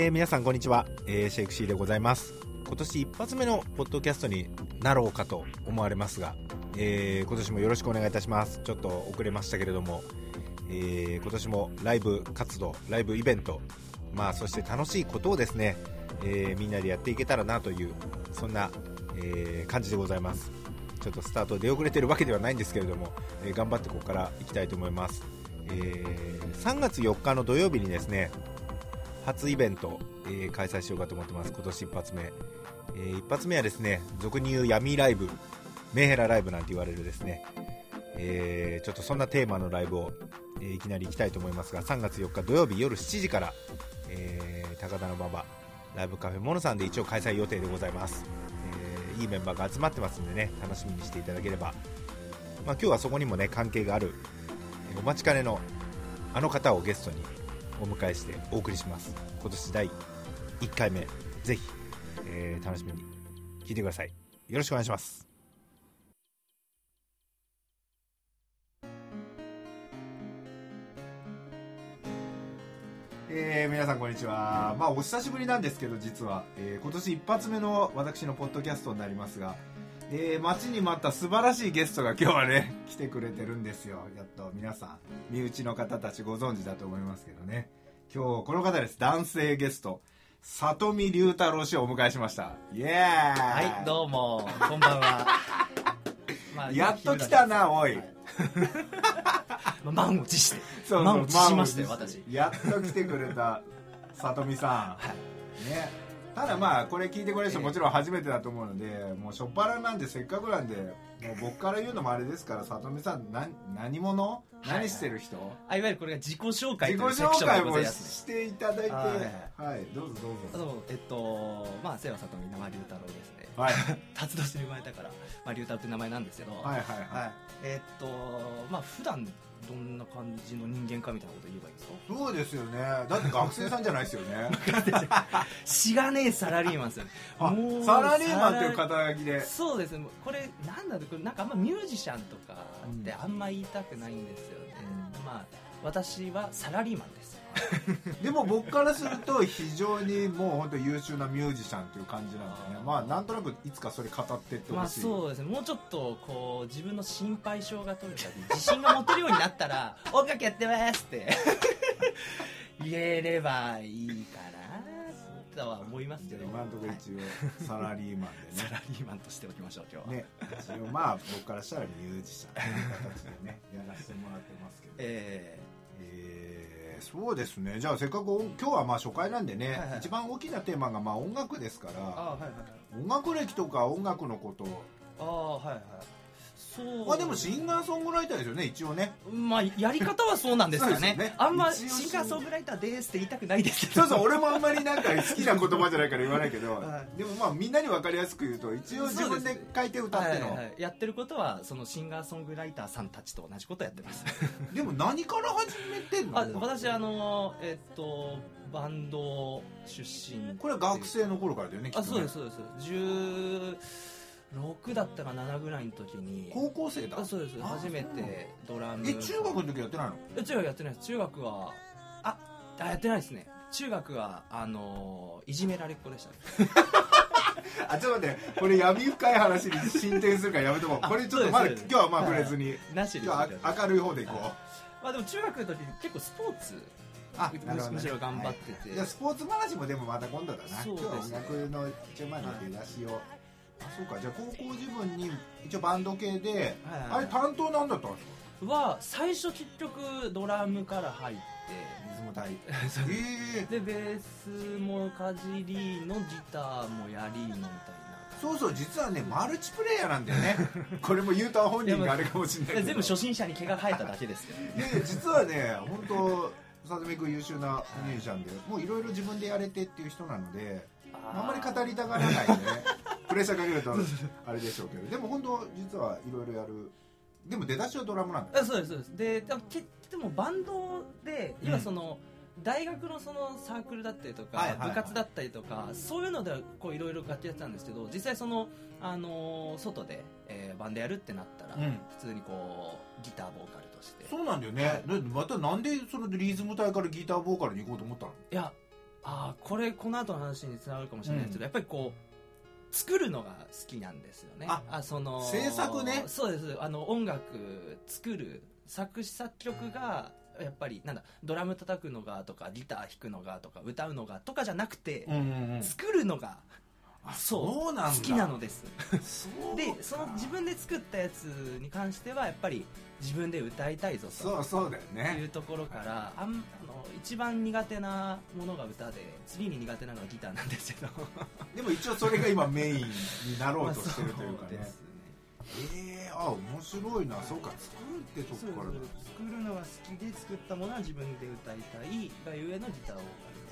えー皆さんこんにちは、えーシェイクシーでございます。今年一発目のポッドキャストになろうかと思われますが、えー今年もよろしくお願いいたします。ちょっと遅れましたけれども、え今年もライブ活動ライブイベントまあそして楽しいことをですね、えみんなでやっていけたらなというそんな、え感じでございます。ちょっとスタート出遅れてるわけではないんですけれども、え頑張ってここから行きたいと思います、え3月4日の土曜日にですね初イベント、えー開催しようかと思ってます。今年一発目、えー一発目はですね俗に言う闇ライブメンヘラライブなんて言われるですね、えーちょっとそんなテーマのライブを、えーいきなり行きたいと思いますが3月4日土曜日夜7時から、えー高田馬場ライブカフェモノさんで一応開催予定でございます、えーいいメンバーが集まってますんでね楽しみにしていただければ、まあ、今日はそこにもね関係があるえーお待ちかねのあの方をゲストにお迎えしてお送りします。今年第1回目。ぜひ、えー楽しみに聞いてください。よろしくお願いします。えー皆さんこんにちは。まあお久しぶりなんですけど実は、えー今年一発目の私のポッドキャストになりますがえー待ちに待った素晴らしいゲストが今日はね 来てくれてるんですよ。やっと皆さん身内の方たちご存知だと思いますけどね。今日この方です。男性ゲスト里見龍太郎氏をお迎えしました。イエーイはい、どうも、こんばんは。まあやっと来たなおい。まあ満を持して。そう満を持しましたよ、満を持私。やっと来てくれた里見さん、ねただまあこれ聞いてくれる人もちろん初めてだと思うのでもうしょっぱななんでせっかくなんでもう僕から言うのもあれですから里見さん何何者？はい何してる人、あ、いわゆるこれが自己紹介自己というセクションで紹介もございますね。してい。ただいてははいどうぞ。どうぞえっと、まあ、瀬尾里見生龍太郎ですね。はい。達郎して生まれたから、まあ、龍太郎って名前なんですけど、はいはいはい。はい。えっと、まあ、普段どんな感じの人間かみたいなこと言えばいいんですか？そうですよね。だって学生さんじゃないですよね。しがねえサラリーマンですよね。サラリーマンっていう肩書きで。そうです。ねこれなんだろう。これなんかあんまミュージシャンとかってあんま言いたくないんですよね、まあ私はサラリーマンですでも僕からすると非常にもう本当優秀なミュージシャンという感じなんでね。まあなんとなくいつかそれ語ってってまあほしい、そうですね。もうちょっとこう自分の心配性が取れたり自信が持てるようになったら「音楽やってます」って。言えればいいかなとは思いますけど。今のところはい一応サラリーマンでね。サラリーマンとしておきましょう今日は、ね一応まあ僕からしたらミュージシャンという形でねやらせてもらってますけど。え えーそうですね。じゃあせっかく今日はまあ初回なんでね、はいはい一番大きなテーマがまあ音楽ですかー、らはいはいはい。音楽歴とか音楽のことああはいはいまあでもシンガーソングライターですよね一応ね。まあやり方はそうなんですかね。ね。あんまシンガーソングライターですって言いたくないですけどそうそう俺もあんまりなんか好きな言葉じゃないから言わないけど、はでもまあみんなに分かりやすく言うと一応自分で書いて歌っての、はいはい。やってることはそのシンガーソングライターさんたちと同じことをやってます。でも何から始めてんの？あ私あのえっとバンド出身これは学生の頃からだよねきっとね。あそうですそうです16だったか7ぐらいの時に。高校生だ？あそうです。あ初めてドラム。え中学の時やってないの？え中学やってないです。中学はああやってないですね。中学はあのいじめられっ子でしたね。あちょっと待って。これ闇深い話に進展するからやめとこう。あこれちょっとまだ今日はまあ触れずに。なしで今日は明るい方でいこう。まあでも中学の時結構スポーツあむしむしろ頑張ってて、じゃあスポーツ話もでもまた今度だな。そう今日は音楽の一応まあ出だしを、あそうか。じゃあ高校自分に一応バンド系で、はいはいあれ担当なんだったんですか？は最初結局ドラムから入って。リズム隊 そう。ええでベースもかじりのギターもやりのみたいな。そうそう実はねマルチプレイヤーなんだよね。これも言うと本人があれかもしれないけど。全部初心者に毛が生えただけですけどいやいや実はね本当さずみ君優秀なミュージシャンでもういろいろ自分でやれてっていう人なのであんまり語りたがらないでね プレッシャーかけるとあれでしょうけど。でも本当実はいろいろやる。でも出だしはドラムなんだよあそうですそうです。ででもけでもバンドでうん今その、大学のそのサークルだったりとか、はいはいはい。部活だったりとかそういうのではこういろいろ楽器やってたんですけど実際その、あのー外で、えーバンドやるってなったら、うん。普通にこうギターボーカルとして。そうなんだよね、はい。でまたなんでそのリズム隊からギターボーカルに行こうと思ったの？いやああこれこの後の話につながるかもしれないですけど、やっぱりこう作るのが好きなんですよね。あその制作ね。そうです。あの音楽作る作詞作曲がやっぱりなんだドラム叩くのがとかギター弾くのがとか歌うのがとかじゃなくて、うんうんうん。作るのがあそうなんだ。好きなのです。でその自分で作ったやつに関してはやっぱり自分で歌いたいぞと。そうそうだよいうねところからあんあの一番苦手なものが歌で次に苦手なのがギターなんですけど。でも一応それが今メインになろうとしてるというかね。まあそうですええあ面白いな。そうか。作るってとこからだ。作るのが好きで作ったものは自分で歌いたいがゆえのギターを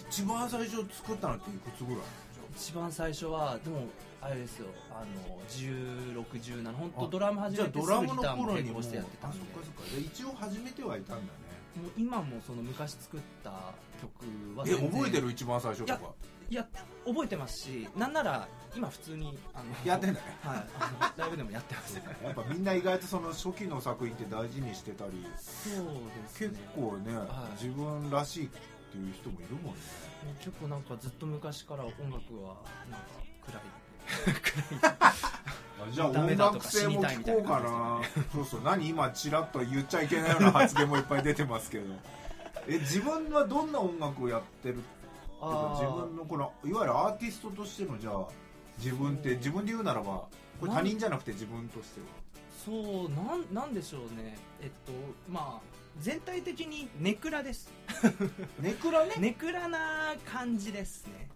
一番最初作ったのっていくつぐらい一番最初はでもあれですよ。あの1617本当あドラム始めてすドラムのぐギターも頃に行してやってたんで。あそっかそっか。で一応始めてはいたんだねもう今もその昔作った曲はえ覚えてる一番最初とか？いや覚えてますしなんなら今普通にあのやってんだね。はいあのライブでもやってます。やっぱみんな意外とその初期の作品って大事にしてたりそうですね。結構ね、はい。自分らしいっていう人もいるもんね。もう結構なんかずっと昔から音楽はなんか暗い じゃあ音楽性も聞こうかな。感なそうそう何今ちらっと言っちゃいけないような発言もいっぱい出てますけど。え自分はどんな音楽をやってる？っていうか自分のこのいわゆるアーティストとしてのじゃあ自分って自分で言うならばこれ他人じゃなくて自分としては。そうなんなんでしょうね。えっとまあ全体的にネクラです。ネクラね？ネクラな感じですね。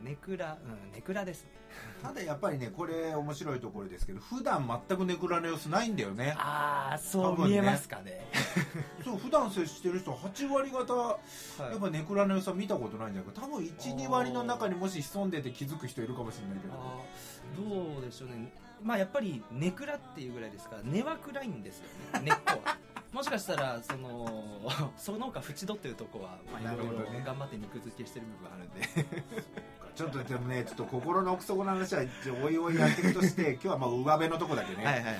うんネクラうんネクラですね。ただやっぱりねこれ面白いところですけど普段全くネクラの様子ないんだよね。ああそ多分ね。う見えますかね。そう普段接してる人8割方はい。やっぱネクラの良さ見たことないんじゃないか多分12割の中にもし潜んでて気づく人いるかもしれないけど。どうでしょうね。まあやっぱり根暗っていうぐらいですから根は暗いんですよね。根っこは もしかしたらその その他縁取ってるとこはまあいろいろ頑張って肉付けしてる部分あるんで。ちょっとでもねちょっと心の奥底の話は一応おいおいやっていくとして 今日はまあ上辺のとこだけね、はいはい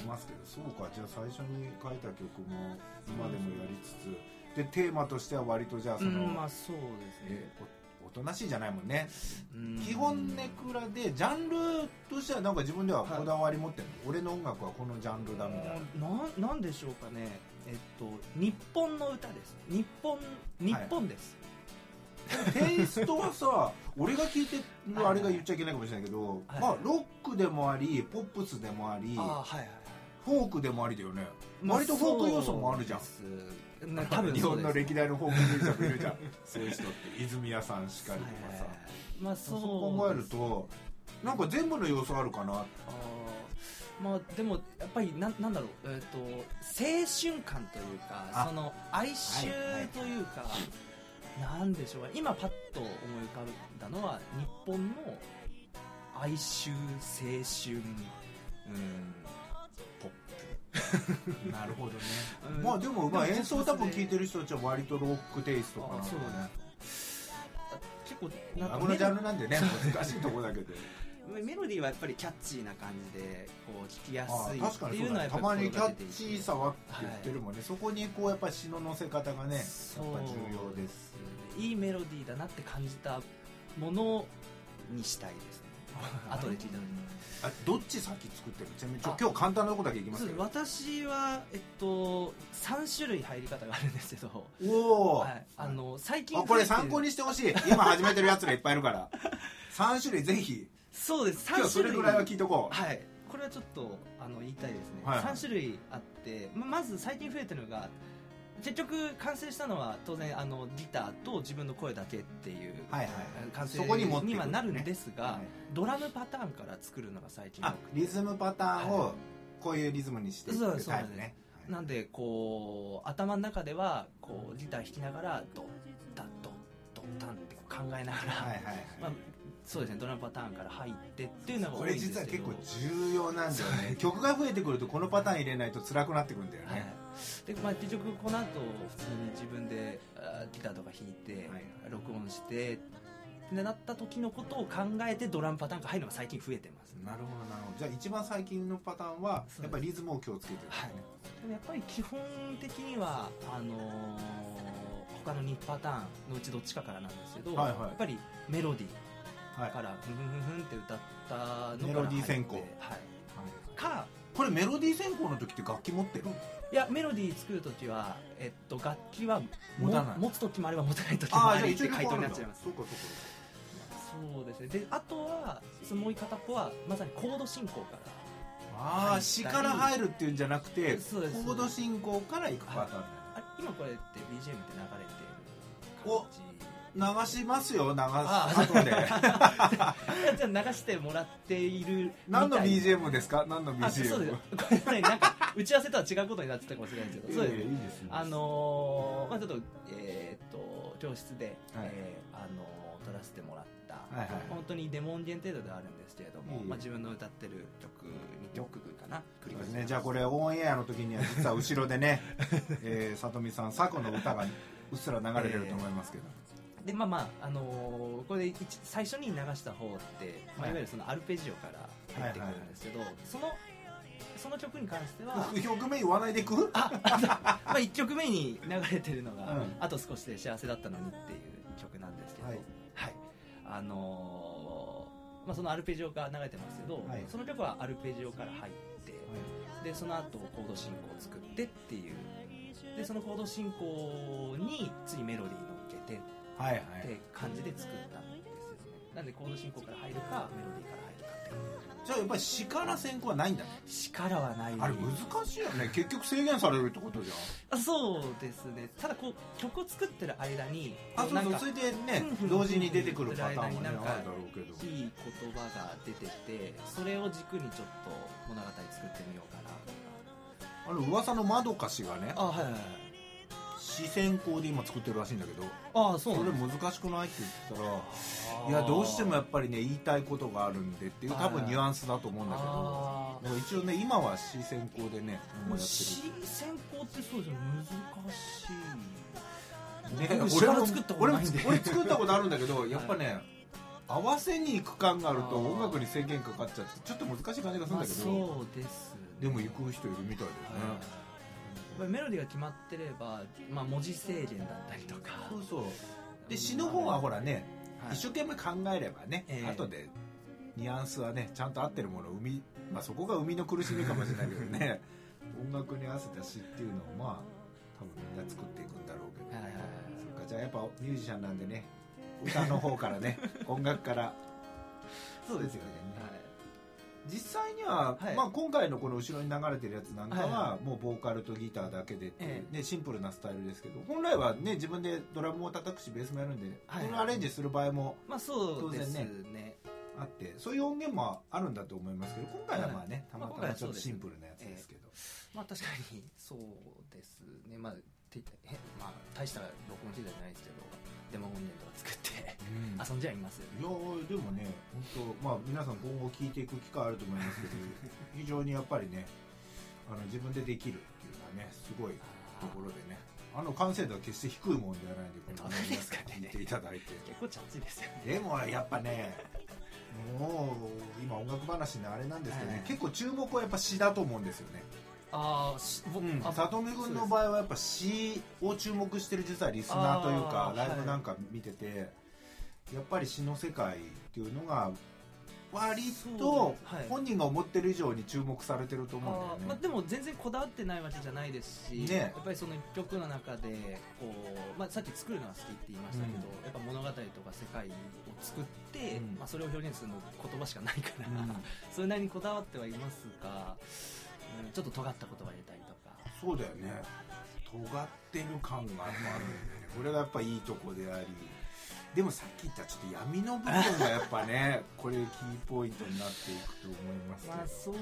てますけどそうか。じゃあ最初に書いた曲も今でもやりつつでテーマとしては割とじゃあその、うんまあそうですえねとなしいじゃないもんね。うん。基本ネクラでジャンルとしてはなんか自分ではこだわり持ってるの、俺の音楽はこのジャンルだみたいな。ななんでしょうかね。えっと日本の歌です。日本日本です、テイストはさ 俺が聞いてるあれが言っちゃいけないかもしれないけど、はい。まあロックでもありポップスでもありああはいはいフォークでもありだよね。割とフォーク要素もあるじゃん多分日本の歴代のフォークミュージシャンもいるじゃんそういう人って泉谷さんしかりとかさ、はいまあそう考えるとなんか全部の要素あるかな。あー。まあでもやっぱりなんなんだろう、えー、と青春感というかあ。その哀愁というか、なんでしょうか。今パッと思い浮かんだのは日本の哀愁青春うんなるほどね。うん。まあでもまあ演奏多分聴いてる人たちは割とロックテイストかな。あそうだね。結構なんかあこのジャンルなんでね難しいとこだけど。メメロディーはやっぱりキャッチーな感じでこう聴きやあすいっていのはやっぱりたまにキャッチーさはって言ってるもんね、そこにこうやっぱ詩の乗せ方がねやっぱ重要です。いいメロディーだなって感じたものにしたいですね 後で聞いた時に。あどっち先作ってるちなみにちょあ今日簡単なとこだけいきますけど。私は、えっと、3種類入り方があるんですけど、おお、はい、あの最近あこれ参考にしてほしい。今始めてるやつらいっぱいいるから。3種類ぜひ。そうです。今日3種類それぐらいは聞いとこう。はい。これはちょっとあの言いたいですね、はいはい。3種類あってままず最近増えてるのが結局完成したのは当然あのギターと自分の声だけっていう、完成そこにはなるんですが、はい。ドラムパターンから作るのが最近多あリズムパターンをこういうリズムにしてそうですね。なんでこう頭の中ではこうギター弾きながらドッタドッドッタンって考えながら、はいはいはい。まあ、そうですねドラムパターンから入ってっていうのがこ多いんですけど。れ実は結構重要なんだよね。曲が増えてくるとこのパターン入れないと辛くなってくるんだよはい。ね、でまあ、結局この後普通に自分でギターとか弾いて、はい。録音してってなった時のことを考えてドラムパターンが入るのが最近増えてます。なるほどなるほど。じゃあ一番最近のパターンはやっぱりリズムを気をつけてる、はい。でもやっぱり基本的にはあのー他の2パターンのうちどっちかからなんですけど、はいはい。やっぱりメロディはいーからふんふんふんって歌ったのからメロディー先行。入ってはい、かこれメロディー専攻の時って楽器持ってる？いやメロディー作る時は、えっと、楽器は持たない。持つ時もあれば持たない時もあるって回答になっちゃいます。そうかそうですね。であとはそのもう片っぽはまさにコード進行からああ詩から入るっていうんじゃなくてコード進行から行くパターンだ今これって BGM って流れてるお感じ。流しますよ流す。あ後で。じゃあ流してもらっている何の BGM ですか？何の BGM あそうです。これねなんか打ち合わせとは違うことになってたかもしれないですけど。そうです。あのーまあちょっとえーっと教室で、はい。えーあのー撮らせてもらった、はいはい本当にデモ音源程度ではあるんですけれども、いえいえ。まあ、自分の歌ってる曲2曲かな繰り返し。ねじゃあこれオンエアの時には実は後ろでね、えー、里見さん佐古の歌がうっすら流れてると思いますけど、でまあまあ、あのーこれで一最初に流した方って、まあ、はいいわゆるそのアルペジオから入ってくるんですけど、そのその曲に関しては曲名言わないでいく？ああとまあ1曲目に流れてるのが「うん。あと少しで幸せだったのに」っていう曲なんですけど、ははい。いあのーまあ、そのアルペジオが流れてますけど、はい。その曲はアルペジオから入って、でその後コード進行を作ってっていう。でそのコード進行に次メロディー乗っけてはいはい。って感じで作った。んでなんでコード進行から入るかメロディーから入るかってじゃあやっぱり詩から先行はないんだね。力はない。あれ難しいよね。結局制限されるってことじゃん。あそうですね。ただこう曲を作ってる間にあそうなんかそうそれでね同時に出てくるパターンもねあるだろうけど。いい言葉が出ててそれを軸にちょっと物語作ってみようかなあの噂のまどか氏がねあはいはいはい詩先行で今作ってるらしいんだけどあそそれ難しくないって言ったらいやどうしてもやっぱりね言いたいことがあるんでっていう多分ニュアンスだと思うんだけどあだから一応ね今は詩先行でねーもうやってそうですね。難しい。るね僕詩から作ったことないんで。俺も俺作ったことあるんだけど やっぱね合わせに行く感があると音楽に制限かかっちゃってちょっと難しい感じがするんまあだけど。そうですね。でも行く人いるみたいだよね。やっぱりメロディーが決まってれば、まあ、文字制限だったりとか。そうそう。で詩の方はほらねはい。一生懸命考えればねええ。後でニュアンスはねちゃんと合ってるものを生みまあそこが生みの苦しみかもしれないけどね。音楽に合わせた詩っていうのをまあ多分みんな作っていくんだろうけど、はいはいはい。そっかじゃあやっぱミュージシャンなんでね歌の方からね 音楽から。そうですよね、実際には、はい。まあ、今回のこの後ろに流れてるやつなんかはもうボーカルとギターだけでっていうえね、シンプルなスタイルですけど本来はね自分でドラムを叩くしベースもやるんで、はいそれをアレンジする場合もまあそうですね。あってそういう音源もあるんだと思いますけど今回はまあね、たまたまちょっとシンプルなやつですけど、まあ確かにそうですね。まあまあ大した録音機材じゃないですけどデモ音源とか作ってうん。遊んじゃいますいやーでもね本当まあ皆さん今後聞いていく機会あると思いますけど 非常にやっぱりねあの自分でできるっていうのはねすごいところでねあの完成度は決して低いもんではないんでこのどうですかね。聞いていただいて。結構チャッチですよね。でもやっぱねもう今音楽話のあれなんですけどね、はい。結構注目はやっぱ詩だと思うんですよねああし僕うん、あ里見君の場合はやっぱ詩を注目してる実はリスナーというかライブなんか見てて、やっぱり詩の世界っていうのが割と本人が思ってる以上に注目されてると思うんだよね、あーまあ、でも全然こだわってないわけじゃないですし、ね。やっぱりその一曲の中でこう、まあ、さっき作るのが好きって言いましたけど、うん。やっぱ物語とか世界を作って、うん。まあ、それを表現するの言葉しかないから、うん。それなりにこだわってはいますが、うん、ちょっと尖った言葉入れたりとか。そうだよね。尖ってる感があるんだよね。これがやっぱいいとこであり。でもさっき言ったちょっと闇の部分がやっぱね これキーポイントになっていくと思いますけど、まあそう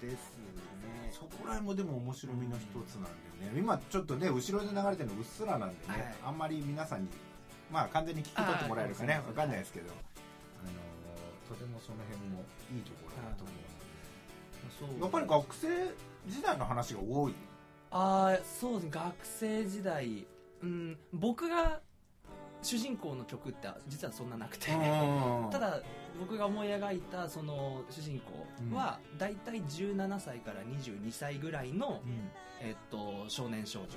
ですね。そこら辺もでも面白みの一つなんでね。今ちょっとね後ろで流れてるのうっすらなんでね、はい。あんまり皆さんにまあ完全に聞き取ってもらえるかね。あーわかんないですけど、あのーとてもその辺もいいところだと思うやっぱり学生時代の話が多い？ああそうですね。学生時代。うん僕が主人公の曲って実はそんななくて、うん ただ僕が思い描いたその主人公は大体17歳から22歳ぐらいの、うん。えっと、少年少女。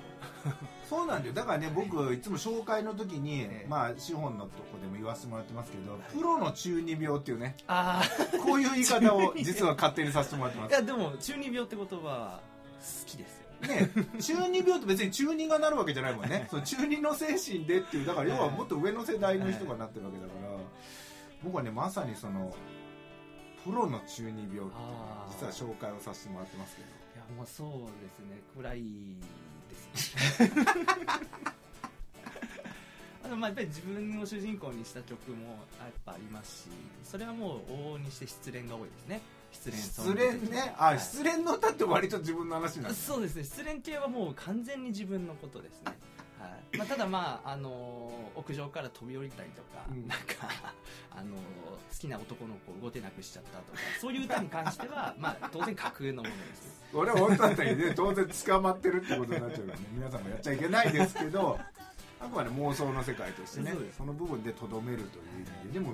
そうなんだよ。だからね僕いつも紹介の時に、ええ。まあ資本のとこでも言わせてもらってますけど、プロの中二病っていうねあこういう言い方を実は勝手にさせてもらってまあ いすやでも中二病って言葉は好きです。よね中二病って別に中二がなるわけじゃないもんね。そう中二の精神でっていうだから要はもっと上の世代の人がなってるわけだから、僕はねまさにそのプロの中二病ってあー。実は紹介をさせてもらってますけど。いやもうそうですね。暗いですね。あのまあやっぱり自分を主人公にした曲もやっぱありますしそれはもう往々にして失恋が多いですね失恋失グ恋ね。あ、はい。失恋の歌って割と自分の話なんですそうですね。失恋系はもう完全に自分のことですね、はい。まあ、ただまあ、あのー屋上から飛び降りたりとか、うん。なんか、あのー好きな男の子を動けなくしちゃったとかそういう歌に関しては、まあ、当然架空のものです俺は本当だったらね当然捕まってるってことになっちゃうからね。皆さんもやっちゃいけないですけどあくまで妄想の世界としてねその部分でとどめるという意味で。でも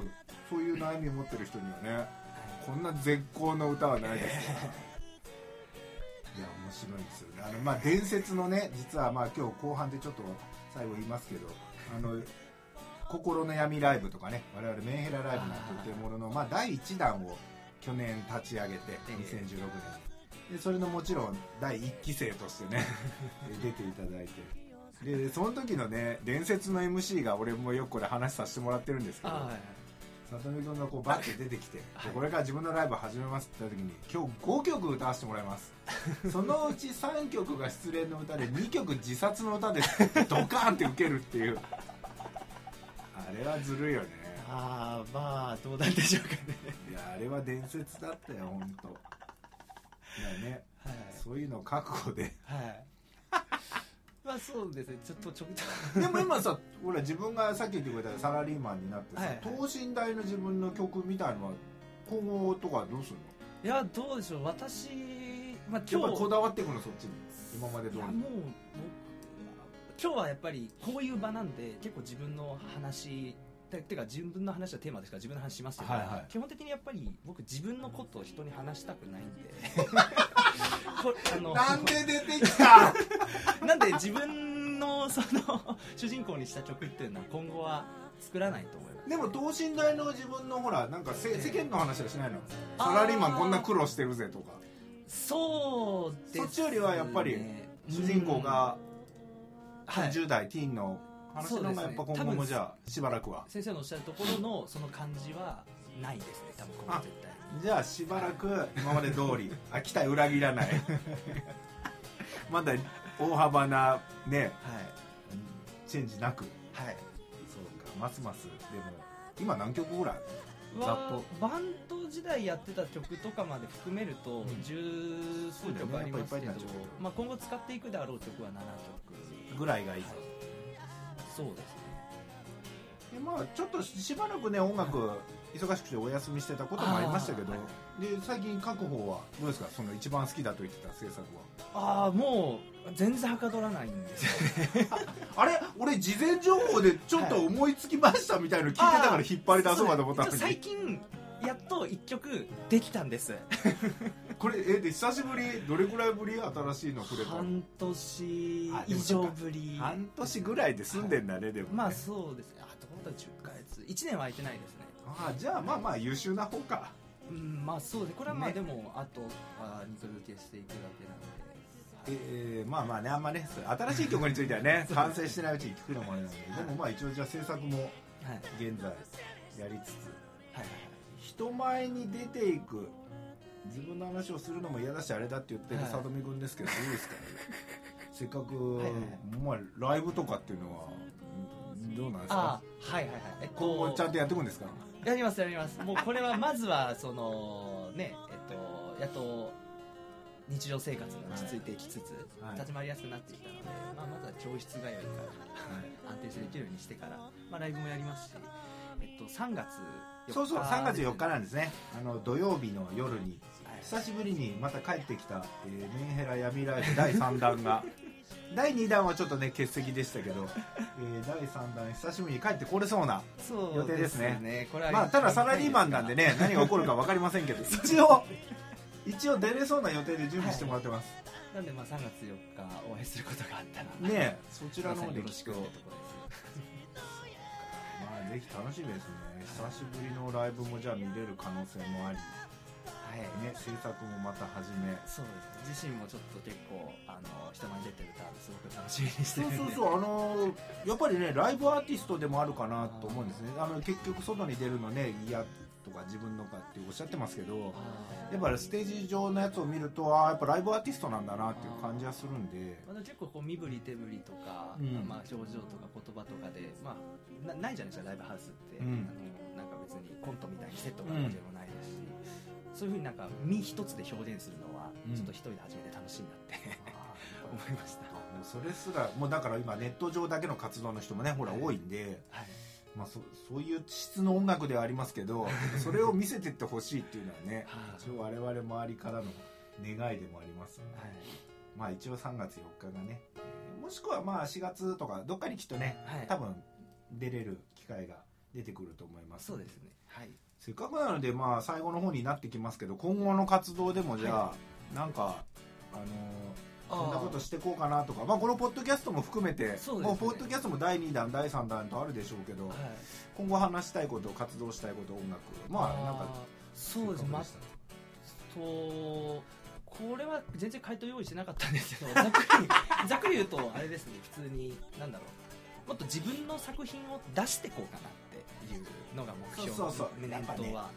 そういう悩みを持ってる人にはねこんな絶好の歌はないです。からいや面白いですよね。あのまあ伝説のね実はまあ今日後半でちょっと最後言いますけどあの心の闇ライブとかね我々メンヘラライブなんていうもののまあ第1弾を去年立ち上げてええ。2016年。にでそれのもちろん第1期生としてね 出ていただいて。でその時のね伝説の MC が俺もよくこれ話させてもらってるんですけどあはいはい里見君がこうバッて出てきて、はい。でこれから自分のライブ始めますって言った時に今日5曲歌わせてもらいます。そのうち3曲が失恋の歌で2曲自殺の歌ですってドカーンって受けるっていう。あれはずるいよね。ああまあどうなんでしょうかね。いやあれは伝説だったよ本当。だよね。はい。そういうの覚悟で。はいまあそうですね。ちょっとちょっと。でも今さほら自分がさっき言ってくれたサラリーマンになってさ、はいはい。等身大の自分の曲みたいのは今後とかどうするの？いやどうでしょう。私まあやっ今日ぱりこだわっていくのそっちに。今まで通り。いやもう僕今日はやっぱりこういう場なんで結構自分の話ててか自分の話はテーマですから自分の話しますけど、はいはい。基本的にやっぱり僕自分のことを人に話したくないんで なんで出てきた？なんで自分のその主人公にした曲っていうのは今後は作らないと思います。でも等身大の自分のほらなんか世間の話はしないの？サラリーマンこんな苦労してるぜとか。そうです、ね、そっちよりはやっぱり主人公がはい。10代ティーンの話の方がやっぱ今後もじゃあしばらくは。先生のおっしゃるところのその感じはないですね多分今後絶対。じゃあしばらく今まで通りあ期待裏切らない。まだ大幅なねはい。チェンジなく。はい。そうかますますでも今何曲ぐらい？ざっはバンド時代やってた曲とかまで含めるとん。十数曲ありますけど、ね。まあ、今後使っていくであろう曲は7曲。ぐらいがいいそうですね。でまあちょっとしばらくね音楽忙しくてお休みしてたこともありましたけど、はで最近書く方はどうですか？その一番好きだと言ってた制作ああもう全然はかどらないんですよ。は あれ？俺事前情報でちょっと思いつきましたみたいの聞いてたから引っ張り出そうかと思ったのそう最に近やっと1曲できたんですこれえで久しぶりどれくらいぶり新しいのくれたの？半年以上ぶり。半年ぐらいで済んでんだね、でもね。まあそうですね。あと本当は10ヶ月。1年は空いてないですね。あじゃあまあまあ優秀な方か。うんまあそうです。ねこれはまあね。でも、あとは二度受けしていくだけなんで、えーまあまあねあんまね新しい曲についてはね 完成してないうちに聞くのもあれなんででもまあ一応じゃあ制作もはい。現在やりつつ。はいはい。人前に出ていく自分の話をするのも嫌だしあれだって言ってるはい。里見君ですけど、どうですか せっかく、はいはいまあ、ライブとかっていうのはうんどうなんですあか？あはいはいはい。えっ今後ちゃんとやっていくんですか？やりますやります。もうこれはまずはそのねえっとやっと日常生活が落ち着いてきつつ、はい。立ち回りやすくなってきたので、まあ、まずは教室通いから安定してできるようにしてから、まあ、ライブもやりますし、えっと、3月4日そうそう3月4日なんですね。あの土曜日の夜にはい久しぶりにまた帰ってきた、えーメンヘラ闇ライブ第3弾が。第2弾はちょっとね欠席でしたけど、えー第3弾久しぶりに帰ってこれそうなそう予定ですね。これはまあただサラリーマンなんでね何が起こるか分かりませんけど。一応一応出れそうな予定で準備してもらってます、なんでまあ3月4日お会いすることがあったらねえそちらの方でよろしく。聞くとってとこ まあぜひ楽しみですね。久しぶりのライブもじゃあ見れる可能性もあり。ですはいね制作もまた始め。そうです自身もちょっと結構あの人前に出て歌すごく楽しみにしてそうるんで。そうそうあのやっぱりねライブアーティストでもあるかなと思うんですね。あの結局外に出るのね嫌とか自分のかっておっしゃってますけどやっぱりステージ上のやつを見るとああやっぱライブアーティストなんだなっていう感じはするんで。まあ、結構こう身振り手振りとか、うん。まあ、表情とか言葉とかで、まあ、なないじゃないですかライブハウスって、うん。あのなんか別にコントみたいにセットがあるわけでもそういうふうになんか身一つで表現するのは、うん。ちょっと一人で始めて楽しいなって。思いました、もうそれすらもうだから今ネット上だけの活動の人もねほら多いんで、はい、まあ、そそういう質の音楽ではありますけどそれを見せてってほしいっていうのはね はい。一応我々周りからの願いでもありますので。はい。まあ一応3月4日がね、えーもしくはまあ4月とかどっかにきっとね、はい。多分出れる機会が出てくると思いますそうですね。はいせっかくなのでまあ最後の方になってきますけど今後の活動でもじゃあ、なんかあのーこんなことしていこうかなとか。まあこのポッドキャストも含めて、ね。もうポッドキャストも第2弾第3弾とあるでしょうけど、はい。今後話したいこと活動したいこと音楽。まあなんかそうですませっかくでした。とこれは全然回答用意してなかったんですけど ざっくりざっくり言うとあれですね。普通になんだろう。もっと自分の作品を出していこうかないうのが目標そうそうそう。念頭は、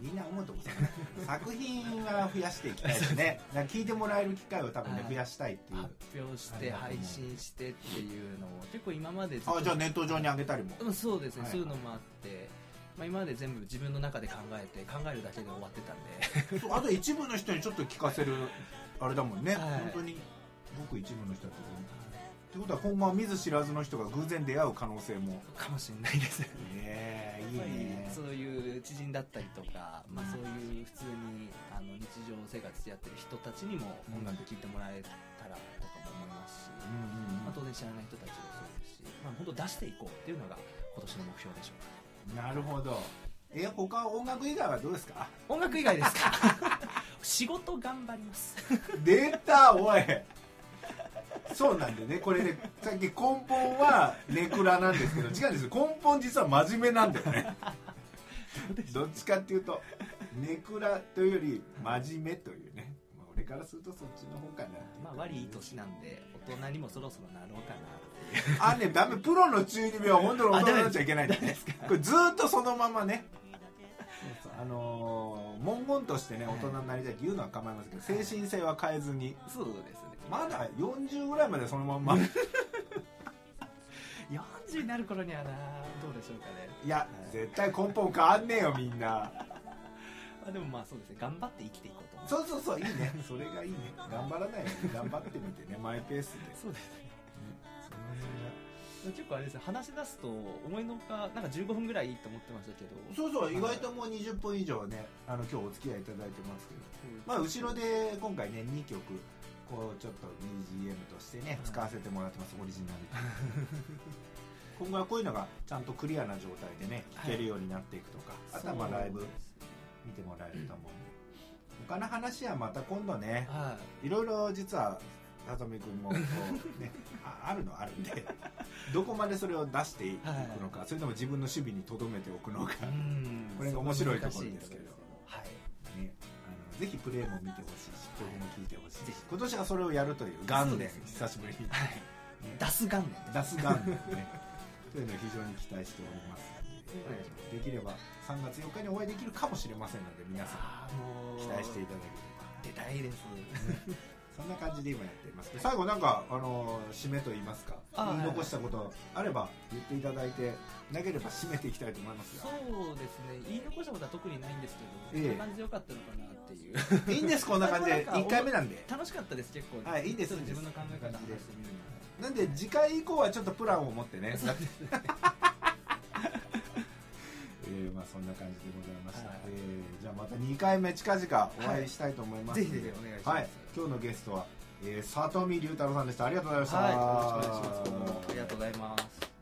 みんな思うと思う 作品は増やしていきたいですね。聞いてもらえる機会を多分ねはい増やしたいっていう。発表して配信してっていうのを結構今まであじゃあネット上に上げたりも。うんそうですね、はい。そういうのもあって、まあ、今まで全部自分の中で考えて考えるだけで終わってたんで。あと一部の人にちょっと聞かせるあれだもんね、はい。本当に僕一部の人だとってことは今後は見ず知らずの人が偶然出会う可能性も。かもしれないです。よねねえいいやっぱりね。そういう知人だったりとか、まあ、そういう普通にあの日常生活でやってる人たちにも音楽聴いてもらえたらとかも思いますし、うんうんまあ、当然知らない人たちもそうですし、まあ、本当出していこうっていうのが今年の目標でしょう。かなるほど。え他音楽以外はどうですか？音楽以外ですか？仕事頑張ります。出たおいそうなんでね。これねさっき根本はネクラなんですけど違うんですよ。根本実は真面目なんだよね。どっちかっていうとネクラというより真面目というね、まあ、俺からするとそっちの方かなまあ悪いい年なんで大人にもそろそろなろうかなあねダメプロの中二病は本当に大人になっちゃいけないんだね。これずーっとそのままね。あのー文言としてね大人になりたいって言うのは構いませんけど精神性は変えずに。そうですねまだ40ぐらいまでそのまんま。40になる頃にはなどうでしょうかね。いや絶対根本変わんねえよみんな。ま あでもまあそうですね。頑張って生きていこうと。思うそうそうそういいね。それがいいね。頑張らないように頑張ってみてねマイペースで、ね、そうですね。その辺は結構あれですね。話し出すと思いのほかなんか15分ぐらいいいと思ってましたけど。そうそう意外ともう20分以上ねあの今日お付き合いいただいてますけど。まあ後ろで今回ね2曲こうちょっと BGM としてね使わせてもらってますオリジナル。今後はこういうのがちゃんとクリアな状態でね聴けるようになっていくとか、あとはまあライブ見てもらえると思う。んで他の話はまた今度ねはい。ろいろ実は里見君もこう、ね、ああるのあるんで どこまでそれを出していくのか、それとも自分の守備にとどめておくのか、いうん。これが面白いところですけど。はいぜひプレーも見てほしいし曲も聴いてほしい今年はそれをやるという元年、久しぶりに、はい。ね出す元年出す元年ね。というのを非常に期待しております。ので、はい。できれば3月4日にお会いできるかもしれませんので皆さん期待していただければ。出たいですそんな感じで今やっています。最後なんかあの締めと言いますか。あ言い残したことあれば言っていただいてなければ締めていきたいと思いますそうですね。言い残したことは特にないんですけど、ええ。こんな感じでよかったのかなっていう。がいいんですこんな感じで。なんか1回目なんで。楽しかったです結構。はいいいです自分の考え方話してみるのなんで次回以降はちょっとプランを持ってね まあそんな感じでございました、はいえーじゃあまた2回目近々お会いしたいと思います。ぜひぜひお願いします、はい、今日のゲストはえー、里見龍太郎さんでした。ありがとうございました、はい。よろしくお願いします。ありがとうございます